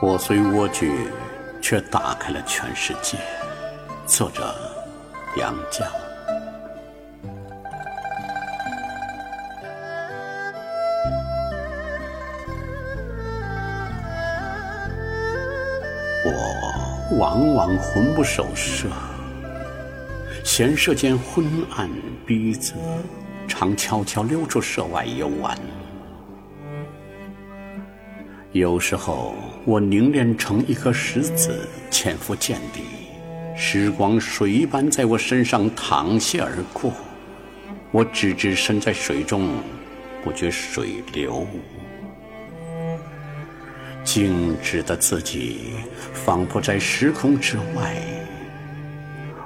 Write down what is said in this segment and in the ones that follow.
我虽蜗居，却打开了全世界。作者：杨绛。我往往魂不守舍，闲舍间昏暗逼仄，常悄悄溜出舍外游玩。有时候，我凝练成一颗石子，潜伏见底，时光水一般在我身上淌泻而过。我只知身在水中，不觉水流。静止的自己，仿佛在时空之外，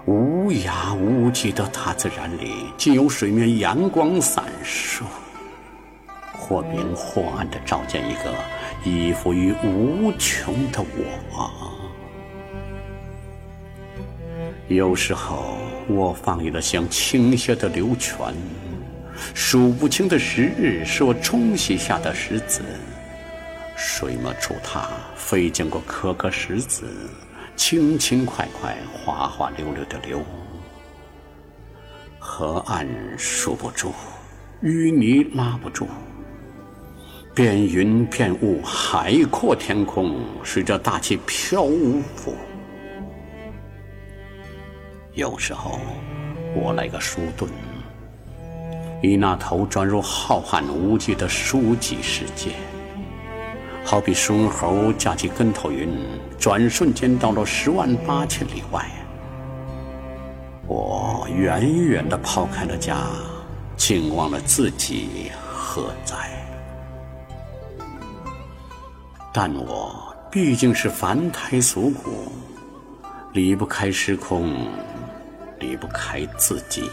无涯无际的大自然里，竟有水面阳光闪烁，或明或暗的照见一个依附于无穷的我。有时候，我放逸的像倾泻的流泉，数不清的时日是我冲洗下的石子。水墨触它，飞溅过颗颗石子，轻轻快快，滑滑溜溜的流。河岸束不住，淤泥拉不住，变云变雾，海阔天空，随着大气漂浮。有时候，我来个书遁，以那头钻入浩瀚无际的书籍世界。好比孙猴架起跟头云，转瞬间到了十万八千里外。我远远地抛开了家，竟忘了自己何在。但我毕竟是凡胎俗骨，离不开时空，离不开自己。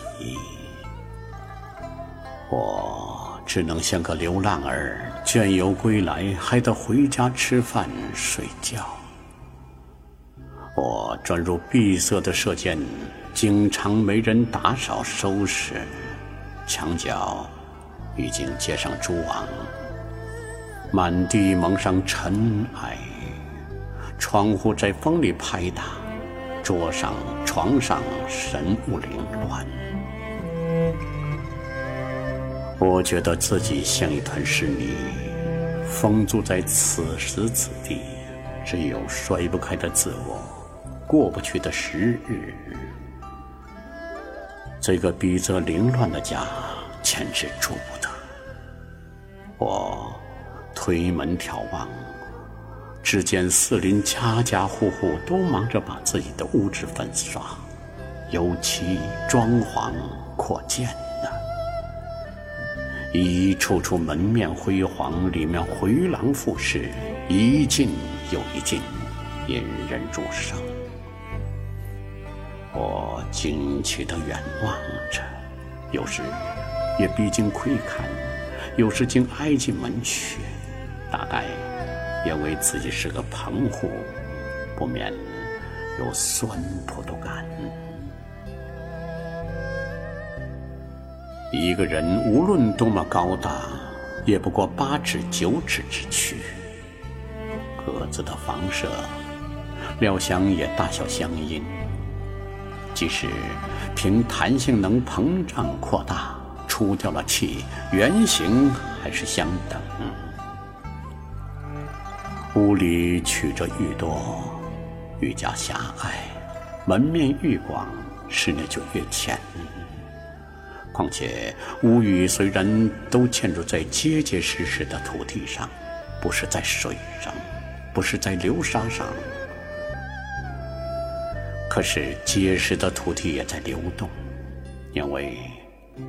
我。只能像个流浪儿，倦游归来，还得回家吃饭睡觉。我钻入闭塞的射箭，经常没人打扫收拾，墙角已经结上蛛网，满地蒙上尘埃，窗户在风里拍打，桌上、床上神物凌乱。我觉得自己像一团湿泥，封住在此时此地，只有甩不开的自我，过不去的时日。这个逼仄凌乱的家，简直住不得。我推门眺望，只见四邻家家户户都忙着把自己的屋子粉刷、油漆、装潢、扩建呢。一处处门面辉煌，里面回廊复式，一进又一进，引人入胜。我惊奇地远望着，有时也逼近窥看，有时竟挨进门去，大概也为自己是个棚户，不免有酸葡萄感。一个人无论多么高大，也不过八尺九尺之躯。各自的房舍，料想也大小相应。即使凭弹性能膨胀扩大，出掉了气，原形还是相等。屋里曲折愈多，愈加狭隘；门面愈广，室内就越浅。况且屋宇虽然都建筑在结结实实的土地上，不是在水上，不是在流沙上，可是结实的土地也在流动，因为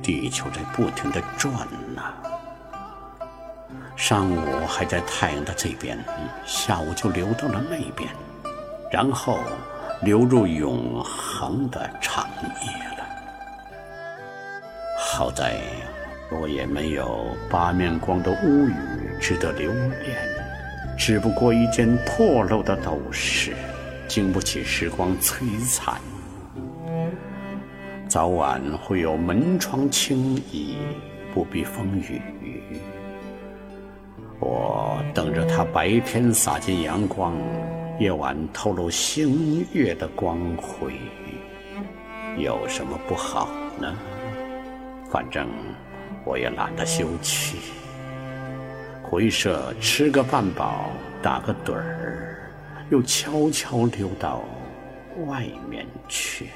地球在不停的转呢。上午还在太阳的这边，下午就流到了那边，然后流入永恒的长夜了。好在，我也没有八面光的屋宇值得留恋，只不过一间破漏的斗室，经不起时光摧残。早晚会有门窗轻移，不避风雨，我等着它白天洒进阳光，夜晚透露星月的光辉，有什么不好呢？反正我也懒得休憩，回舍吃个饭饱，打个盹儿，又悄悄流到外面去。